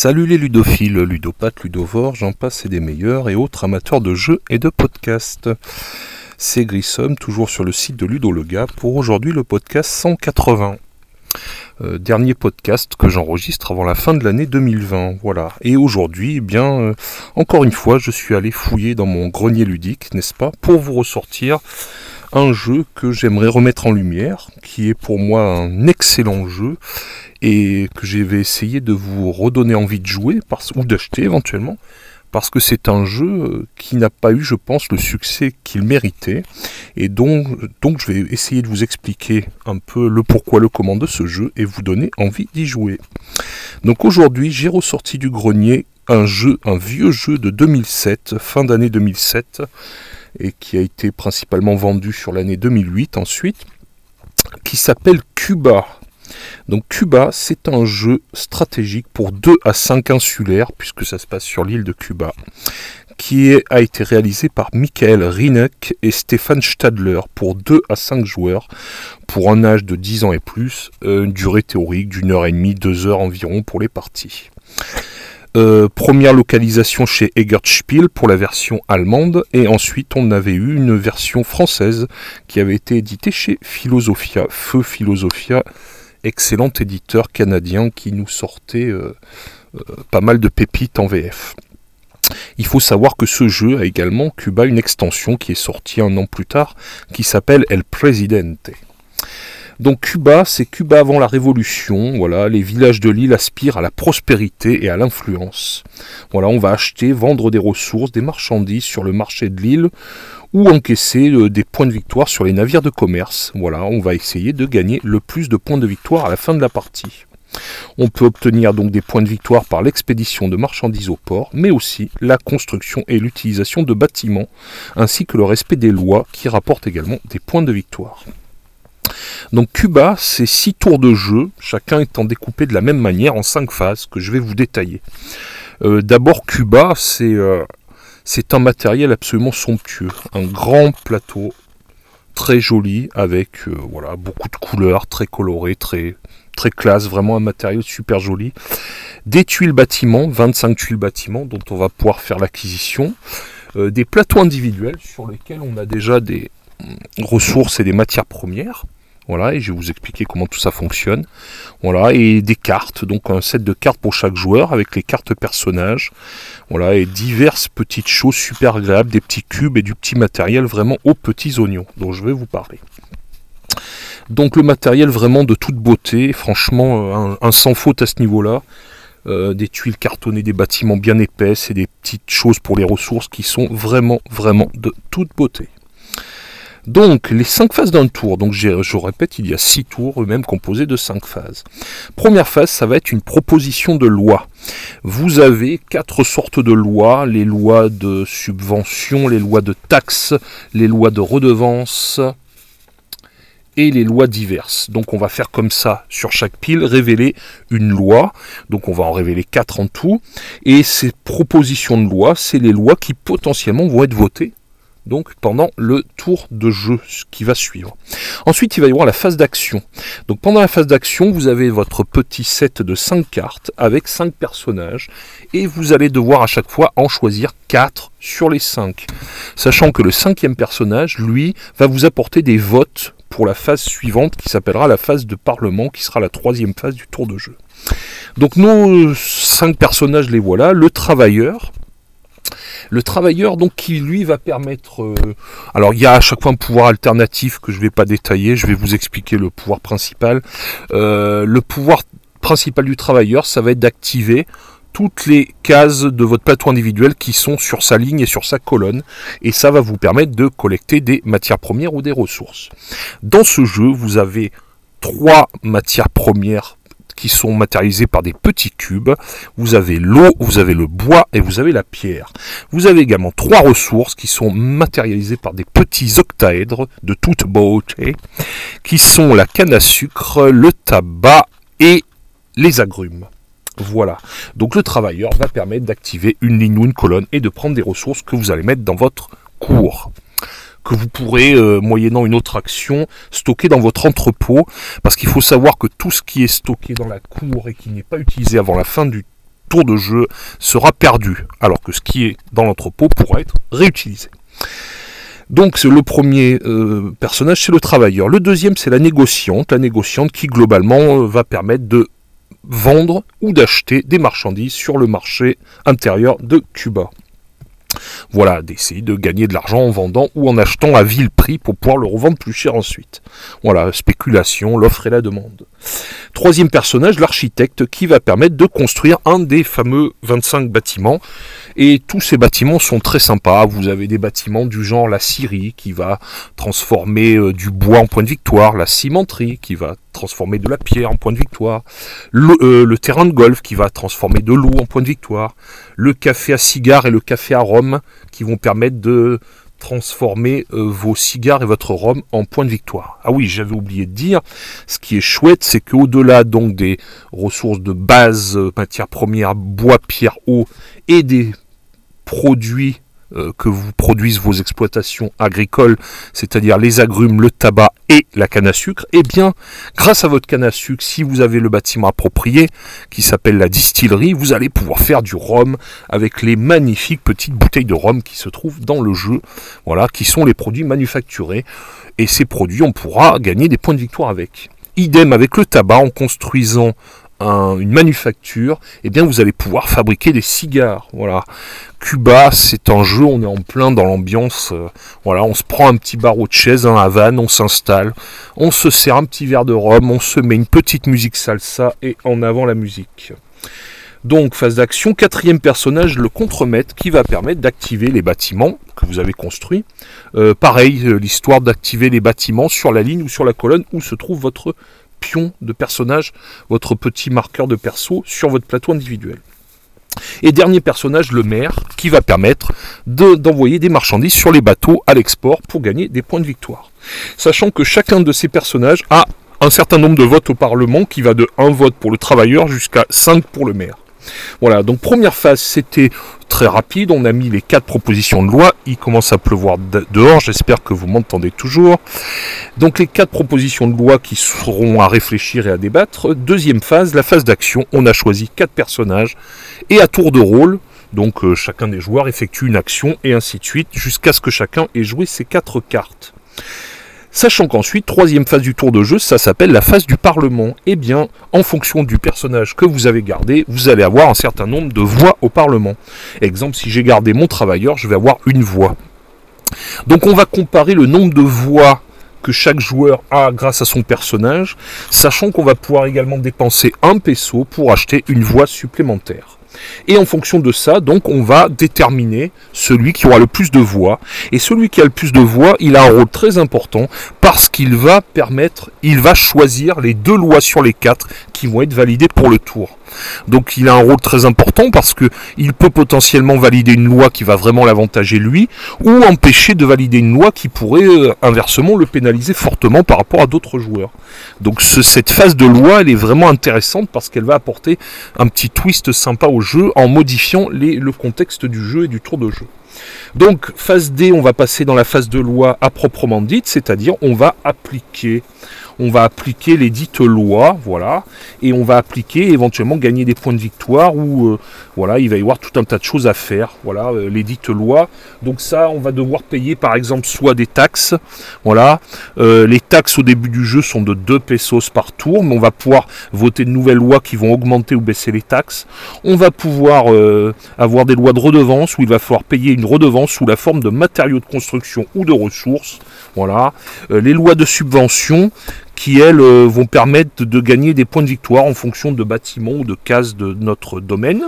Salut les ludophiles, ludopathes, ludovores, j'en passe et des meilleurs et autres amateurs de jeux et de podcasts. C'est Grissom, toujours sur le site de Ludolega, pour aujourd'hui le podcast 180. Euh, dernier podcast que j'enregistre avant la fin de l'année 2020. Voilà. Et aujourd'hui, eh bien, euh, encore une fois, je suis allé fouiller dans mon grenier ludique, n'est-ce pas, pour vous ressortir un jeu que j'aimerais remettre en lumière, qui est pour moi un excellent jeu et que je vais essayer de vous redonner envie de jouer ou d'acheter éventuellement parce que c'est un jeu euh, qui n'a pas eu, je pense, le succès qu'il méritait. Et donc, donc je vais essayer de vous expliquer un peu le pourquoi, le comment de ce jeu et vous donner envie d'y jouer. Donc aujourd'hui, j'ai ressorti du grenier un jeu, un vieux jeu de 2007, fin d'année 2007, et qui a été principalement vendu sur l'année 2008 ensuite, qui s'appelle Cuba. Donc Cuba, c'est un jeu stratégique pour 2 à 5 insulaires, puisque ça se passe sur l'île de Cuba, qui a été réalisé par Michael Rinek et Stéphane Stadler pour 2 à 5 joueurs, pour un âge de 10 ans et plus, euh, une durée théorique d'une heure et demie, deux heures environ pour les parties. Euh, première localisation chez Spiel pour la version allemande et ensuite on avait eu une version française qui avait été éditée chez Philosophia, Feu Philosophia excellent éditeur canadien qui nous sortait euh, euh, pas mal de pépites en VF. Il faut savoir que ce jeu a également Cuba une extension qui est sortie un an plus tard qui s'appelle El Presidente. Donc Cuba, c'est Cuba avant la révolution. Voilà, les villages de l'île aspirent à la prospérité et à l'influence. Voilà, on va acheter, vendre des ressources, des marchandises sur le marché de l'île ou encaisser euh, des points de victoire sur les navires de commerce. Voilà, on va essayer de gagner le plus de points de victoire à la fin de la partie. On peut obtenir donc des points de victoire par l'expédition de marchandises au port, mais aussi la construction et l'utilisation de bâtiments, ainsi que le respect des lois qui rapportent également des points de victoire. Donc Cuba, c'est six tours de jeu, chacun étant découpé de la même manière en cinq phases que je vais vous détailler. Euh, d'abord Cuba, c'est euh, c'est un matériel absolument somptueux, un grand plateau très joli avec euh, voilà beaucoup de couleurs, très coloré, très très classe, vraiment un matériau super joli. Des tuiles bâtiments, 25 tuiles bâtiments dont on va pouvoir faire l'acquisition. Des plateaux individuels sur lesquels on a déjà des mm, ressources et des matières premières. Voilà, et je vais vous expliquer comment tout ça fonctionne. Voilà, et des cartes, donc un set de cartes pour chaque joueur avec les cartes personnages. Voilà, et diverses petites choses super agréables, des petits cubes et du petit matériel vraiment aux petits oignons dont je vais vous parler. Donc le matériel vraiment de toute beauté, franchement un, sans faute à ce niveau-là. Euh, des tuiles cartonnées, des bâtiments bien épaisses et des petites choses pour les ressources qui sont vraiment, vraiment de toute beauté. Donc, les cinq phases d'un tour, donc je répète, il y a six tours eux-mêmes composés de cinq phases. Première phase, ça va être une proposition de loi. Vous avez quatre sortes de lois, les lois de subvention, les lois de taxes, les lois de redevance et les lois diverses. Donc on va faire comme ça sur chaque pile, révéler une loi. Donc on va en révéler quatre en tout. Et ces propositions de loi, c'est les lois qui potentiellement vont être votées donc pendant le tour de jeu qui va suivre. Ensuite, il va y avoir la phase d'action. Donc pendant la phase d'action, vous avez votre petit set de 5 cartes avec 5 personnages et vous allez devoir à chaque fois en choisir 4 sur les 5. Sachant que le cinquième personnage, lui, va vous apporter des votes pour la phase suivante qui s'appellera la phase de parlement qui sera la troisième phase du tour de jeu. Donc nos 5 personnages les voilà. Le travailleur, le travailleur, donc, qui lui va permettre. Euh, alors, il y a à chaque fois un pouvoir alternatif que je ne vais pas détailler. Je vais vous expliquer le pouvoir principal. Euh, le pouvoir principal du travailleur, ça va être d'activer toutes les cases de votre plateau individuel qui sont sur sa ligne et sur sa colonne. Et ça va vous permettre de collecter des matières premières ou des ressources. Dans ce jeu, vous avez trois matières premières qui sont matérialisés par des petits cubes. Vous avez l'eau, vous avez le bois et vous avez la pierre. Vous avez également trois ressources qui sont matérialisées par des petits octaèdres de toute beauté, qui sont la canne à sucre, le tabac et les agrumes. Voilà. Donc le travailleur va permettre d'activer une ligne ou une colonne et de prendre des ressources que vous allez mettre dans votre cours que vous pourrez, euh, moyennant une autre action, stocker dans votre entrepôt. Parce qu'il faut savoir que tout ce qui est stocké dans la cour et qui n'est pas utilisé avant la fin du tour de jeu sera perdu. Alors que ce qui est dans l'entrepôt pourra être réutilisé. Donc le premier euh, personnage, c'est le travailleur. Le deuxième, c'est la négociante. La négociante qui, globalement, euh, va permettre de vendre ou d'acheter des marchandises sur le marché intérieur de Cuba. Voilà, d'essayer de gagner de l'argent en vendant ou en achetant à vil prix pour pouvoir le revendre plus cher ensuite. Voilà, spéculation, l'offre et la demande. Troisième personnage, l'architecte, qui va permettre de construire un des fameux 25 bâtiments. Et tous ces bâtiments sont très sympas. Vous avez des bâtiments du genre la scierie, qui va transformer euh, du bois en point de victoire, la cimenterie, qui va transformer de la pierre en point de victoire, le, euh, le terrain de golf, qui va transformer de l'eau en point de victoire, le café à cigare et le café à rhum, qui vont permettre de transformer euh, vos cigares et votre rhum en point de victoire. Ah oui, j'avais oublié de dire, ce qui est chouette, c'est qu'au-delà donc des ressources de base, euh, matières premières, bois, pierre, eau et des produits que vous produisent vos exploitations agricoles, c'est-à-dire les agrumes, le tabac et la canne à sucre, eh bien, grâce à votre canne à sucre, si vous avez le bâtiment approprié, qui s'appelle la distillerie, vous allez pouvoir faire du rhum avec les magnifiques petites bouteilles de rhum qui se trouvent dans le jeu, voilà, qui sont les produits manufacturés. Et ces produits, on pourra gagner des points de victoire avec. Idem avec le tabac en construisant une manufacture, eh bien vous allez pouvoir fabriquer des cigares. Voilà. Cuba, c'est un jeu, on est en plein dans l'ambiance. Euh, voilà, on se prend un petit barreau de chaise, un Havane, on s'installe, on se sert un petit verre de rhum, on se met une petite musique salsa et en avant la musique. Donc, phase d'action, quatrième personnage, le contremaître, qui va permettre d'activer les bâtiments que vous avez construits. Euh, pareil, euh, l'histoire d'activer les bâtiments sur la ligne ou sur la colonne où se trouve votre pion de personnage, votre petit marqueur de perso sur votre plateau individuel. Et dernier personnage, le maire, qui va permettre d'envoyer des marchandises sur les bateaux à l'export pour gagner des points de victoire. Sachant que chacun de ces personnages a un certain nombre de votes au Parlement qui va de 1 vote pour le travailleur jusqu'à 5 pour le maire. Voilà, donc première phase, c'était très rapide. On a mis les quatre propositions de loi. Il commence à pleuvoir dehors. J'espère que vous m'entendez toujours. Donc les quatre propositions de loi qui seront à réfléchir et à débattre. Deuxième phase, la phase d'action. On a choisi quatre personnages et à tour de rôle. Donc euh, chacun des joueurs effectue une action et ainsi de suite jusqu'à ce que chacun ait joué ses quatre cartes. Sachant qu'ensuite, troisième phase du tour de jeu, ça s'appelle la phase du Parlement. Eh bien, en fonction du personnage que vous avez gardé, vous allez avoir un certain nombre de voix au Parlement. Exemple, si j'ai gardé mon travailleur, je vais avoir une voix. Donc on va comparer le nombre de voix que chaque joueur a grâce à son personnage, sachant qu'on va pouvoir également dépenser un peso pour acheter une voix supplémentaire. Et en fonction de ça, donc, on va déterminer celui qui aura le plus de voix. Et celui qui a le plus de voix, il a un rôle très important parce qu'il va permettre, il va choisir les deux lois sur les quatre qui vont être validées pour le tour. Donc il a un rôle très important parce que il peut potentiellement valider une loi qui va vraiment l'avantager lui, ou empêcher de valider une loi qui pourrait euh, inversement le pénaliser fortement par rapport à d'autres joueurs. Donc cette phase de loi, elle est vraiment intéressante parce qu'elle va apporter un petit twist sympa au jeu en modifiant le contexte du jeu et du tour de jeu. Donc phase D, on va passer dans la phase de loi à proprement dite, c'est-à-dire on va appliquer on va appliquer les dites lois, voilà, et on va appliquer éventuellement gagner des points de victoire ou euh, voilà, il va y avoir tout un tas de choses à faire, voilà, euh, les dites lois. Donc ça, on va devoir payer par exemple soit des taxes, voilà, euh, les taxes au début du jeu sont de 2 pesos par tour, mais on va pouvoir voter de nouvelles lois qui vont augmenter ou baisser les taxes. On va pouvoir avoir des lois de redevance où il va falloir payer une redevance sous la forme de matériaux de construction ou de ressources, voilà. les lois de subvention qui elles euh, vont permettre de gagner des points de victoire en fonction de bâtiments ou de cases de notre domaine.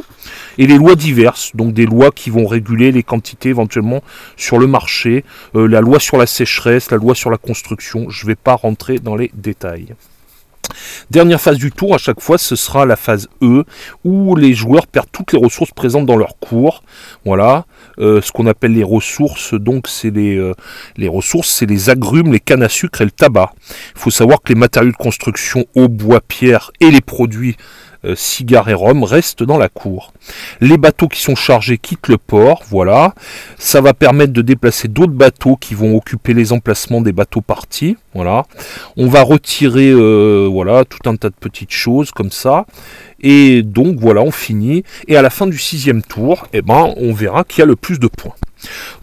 Et les lois diverses, donc des lois qui vont réguler les quantités éventuellement sur le marché, euh, la loi sur la sécheresse, la loi sur la construction, je ne vais pas rentrer dans les détails. Dernière phase du tour, à chaque fois, ce sera la phase E, où les joueurs perdent toutes les ressources présentes dans leur cours. Voilà, euh, ce qu'on appelle les ressources, donc c'est les, euh, les ressources, c'est les agrumes, les cannes à sucre et le tabac. Il faut savoir que les matériaux de construction, eau, bois, pierre et les produits cigares et rhum restent dans la cour. Les bateaux qui sont chargés quittent le port, voilà. Ça va permettre de déplacer d'autres bateaux qui vont occuper les emplacements des bateaux partis, voilà. On va retirer, euh, voilà, tout un tas de petites choses comme ça. Et donc voilà, on finit. Et à la fin du sixième tour, eh ben, on verra qui a le plus de points.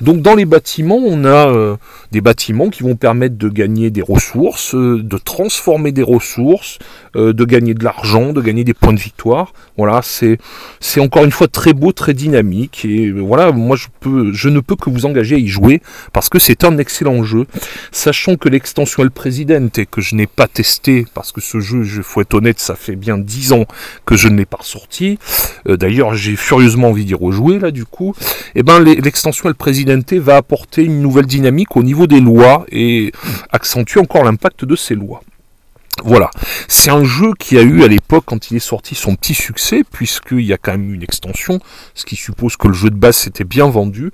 Donc dans les bâtiments, on a euh, des bâtiments qui vont permettre de gagner des ressources, euh, de transformer des ressources, euh, de gagner de l'argent, de gagner des points de victoire. Voilà, c'est encore une fois très beau, très dynamique et voilà, moi je peux je ne peux que vous engager à y jouer parce que c'est un excellent jeu, sachant que l'extension El Presidente que je n'ai pas testé parce que ce jeu, il faut être honnête, ça fait bien 10 ans que je ne l'ai pas ressorti. D'ailleurs, j'ai furieusement envie d'y rejouer là du coup. Et eh ben l'extension le Presidente va apporter une nouvelle dynamique au niveau des lois et accentuer encore l'impact de ces lois. Voilà, c'est un jeu qui a eu à l'époque quand il est sorti son petit succès puisqu'il y a quand même eu une extension, ce qui suppose que le jeu de base s'était bien vendu.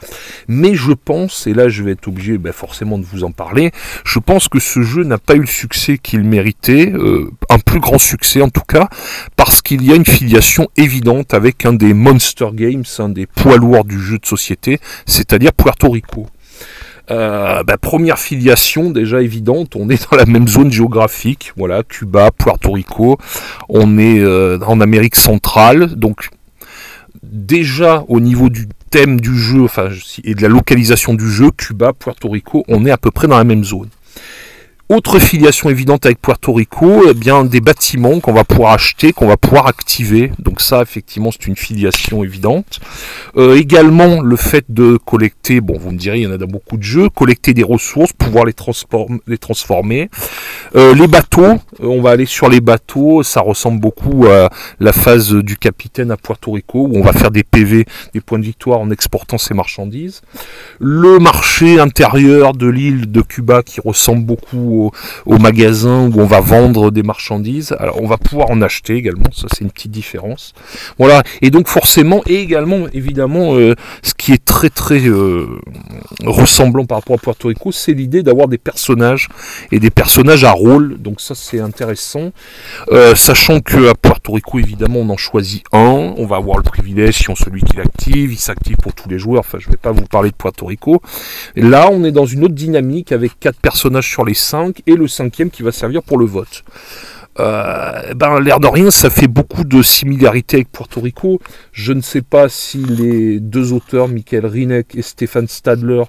Mais je pense, et là je vais être obligé ben, forcément de vous en parler, je pense que ce jeu n'a pas eu le succès qu'il méritait, euh, un plus grand succès en tout cas, parce qu'il y a une filiation évidente avec un des Monster Games, un des poids lourds du jeu de société, c'est-à-dire Puerto Rico. Euh, bah, première filiation déjà évidente, on est dans la même zone géographique, voilà, Cuba, Puerto Rico, on est euh, en Amérique centrale, donc déjà au niveau du thème du jeu, et de la localisation du jeu, Cuba, Puerto Rico, on est à peu près dans la même zone. Autre filiation évidente avec Puerto Rico, eh bien des bâtiments qu'on va pouvoir acheter, qu'on va pouvoir activer. Donc ça, effectivement, c'est une filiation évidente. Euh, également, le fait de collecter, bon, vous me direz, il y en a dans beaucoup de jeux, collecter des ressources, pouvoir les, les transformer. Euh, les bateaux, euh, on va aller sur les bateaux, ça ressemble beaucoup à la phase du capitaine à Puerto Rico, où on va faire des PV, des points de victoire en exportant ses marchandises. Le marché intérieur de l'île de Cuba qui ressemble beaucoup au, magasin où on va vendre des marchandises. Alors on va pouvoir en acheter également, ça c'est une petite différence. Voilà, et donc forcément, et également évidemment, euh, ce qui est très très euh, ressemblant par rapport à Puerto Rico, c'est l'idée d'avoir des personnages et des personnages à rôle. Donc ça c'est intéressant. Euh, sachant que à Puerto Rico évidemment on en choisit un, on va avoir le privilège si on celui qui l'active, il s'active pour tous les joueurs. Enfin je vais pas vous parler de Puerto Rico. là on est dans une autre dynamique avec quatre personnages sur les cinq et le cinquième qui va servir pour le vote. Euh, ben, l'air de rien, ça fait beaucoup de similarités avec Puerto Rico. Je ne sais pas si les deux auteurs, Michael Rinek et Stéphane Stadler,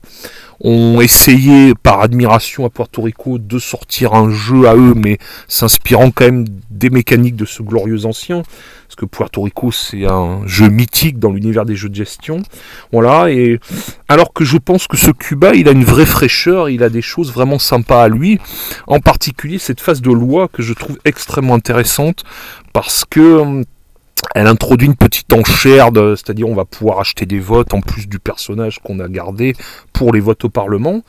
ont essayé par admiration à Puerto Rico de sortir un jeu à eux, mais s'inspirant quand même des mécaniques de ce glorieux ancien parce que Puerto Rico c'est un jeu mythique dans l'univers des jeux de gestion. Voilà, et alors que je pense que ce Cuba, il a une vraie fraîcheur, il a des choses vraiment sympas à lui, en particulier cette phase de loi que je trouve extrêmement intéressante parce que hum, elle introduit une petite enchère, c'est-à-dire on va pouvoir acheter des votes en plus du personnage qu'on a gardé pour les votes au Parlement.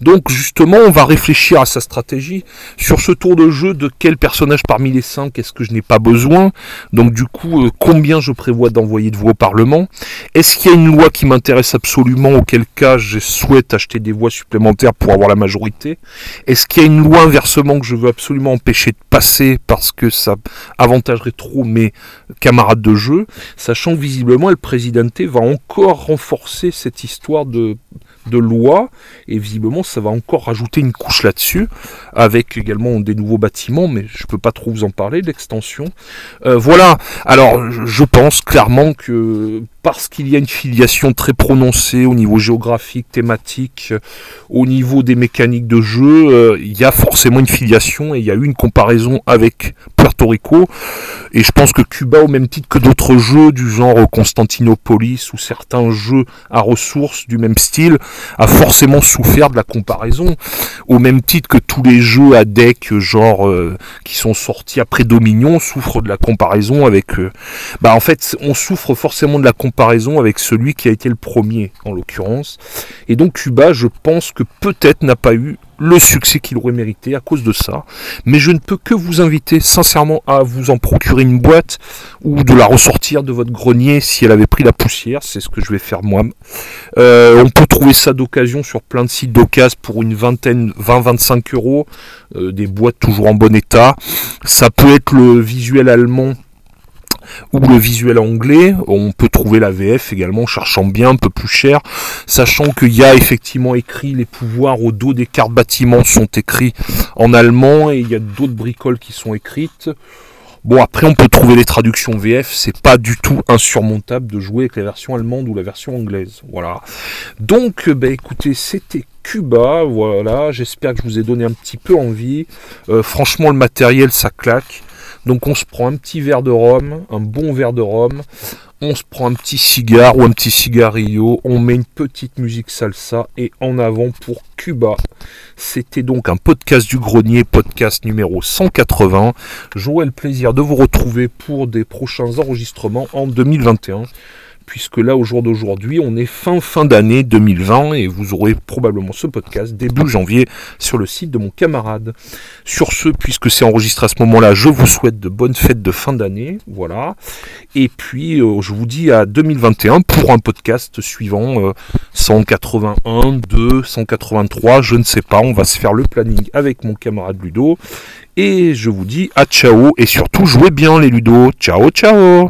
Donc justement, on va réfléchir à sa stratégie sur ce tour de jeu de quel personnage parmi les cinq est-ce que je n'ai pas besoin. Donc du coup, euh, combien je prévois d'envoyer de voix au Parlement. Est-ce qu'il y a une loi qui m'intéresse absolument, auquel cas je souhaite acheter des voix supplémentaires pour avoir la majorité Est-ce qu'il y a une loi inversement que je veux absolument empêcher de passer parce que ça avantagerait trop mes camarades de jeu, sachant visiblement le Presidente va encore renforcer cette histoire de de loi, et visiblement ça va encore rajouter une couche là-dessus, avec également des nouveaux bâtiments, mais je peux pas trop vous en parler, l'extension. Euh, voilà, alors je pense clairement que parce qu'il y a une filiation très prononcée au niveau géographique, thématique, au niveau des mécaniques de jeu, euh, il y a forcément une filiation et il y a eu une comparaison avec Puerto Rico. Et je pense que Cuba, au même titre que d'autres jeux du genre Constantinopolis ou certains jeux à ressources du même style, a forcément souffert de la comparaison. Au même titre que tous les jeux à deck, genre euh, qui sont sortis après Dominion, souffrent de la comparaison avec. Euh, bah en fait, on souffre forcément de la comparaison comparaison avec celui qui a été le premier en l'occurrence. Et donc Cuba, je pense que peut-être n'a pas eu le succès qu'il aurait mérité à cause de ça. Mais je ne peux que vous inviter sincèrement à vous en procurer une boîte ou de la ressortir de votre grenier si elle avait pris la poussière. C'est ce que je vais faire moi. Euh, on peut trouver ça d'occasion sur plein de sites d'occasion pour une vingtaine, 20-25 euros. Euh, des boîtes toujours en bon état. Ça peut être le visuel allemand ou le visuel anglais. On peut trouver la VF également, cherchant bien, un peu plus cher, sachant qu'il y a effectivement écrit les pouvoirs au dos des cartes bâtiments sont écrits en allemand et il y a d'autres bricoles qui sont écrites. Bon après on peut trouver les traductions VF, c'est pas du tout insurmontable de jouer avec la version allemande ou la version anglaise. Voilà. Donc bah écoutez, c'était Cuba, voilà, j'espère que je vous ai donné un petit peu envie. Euh, franchement le matériel ça claque. Donc on se prend un petit verre de rhum, un bon verre de rhum, on se prend un petit cigare ou un petit cigarillo, on met une petite musique salsa et en avant pour Cuba. C'était donc un podcast du grenier, podcast numéro 180. J'aurai le plaisir de vous retrouver pour des prochains enregistrements en 2021 puisque là, au jour d'aujourd'hui, on est fin fin d'année 2020 et vous aurez probablement ce podcast début janvier sur le site de mon camarade. Sur ce, puisque c'est enregistré à ce moment-là, je vous souhaite de bonnes fêtes de fin d'année, voilà. Et puis, euh, je vous dis à 2021 pour un podcast suivant 181, 2, 183, je ne sais pas, on va se faire le planning avec mon camarade Ludo. Et je vous dis à ciao et surtout jouez bien les Ludo. Ciao ciao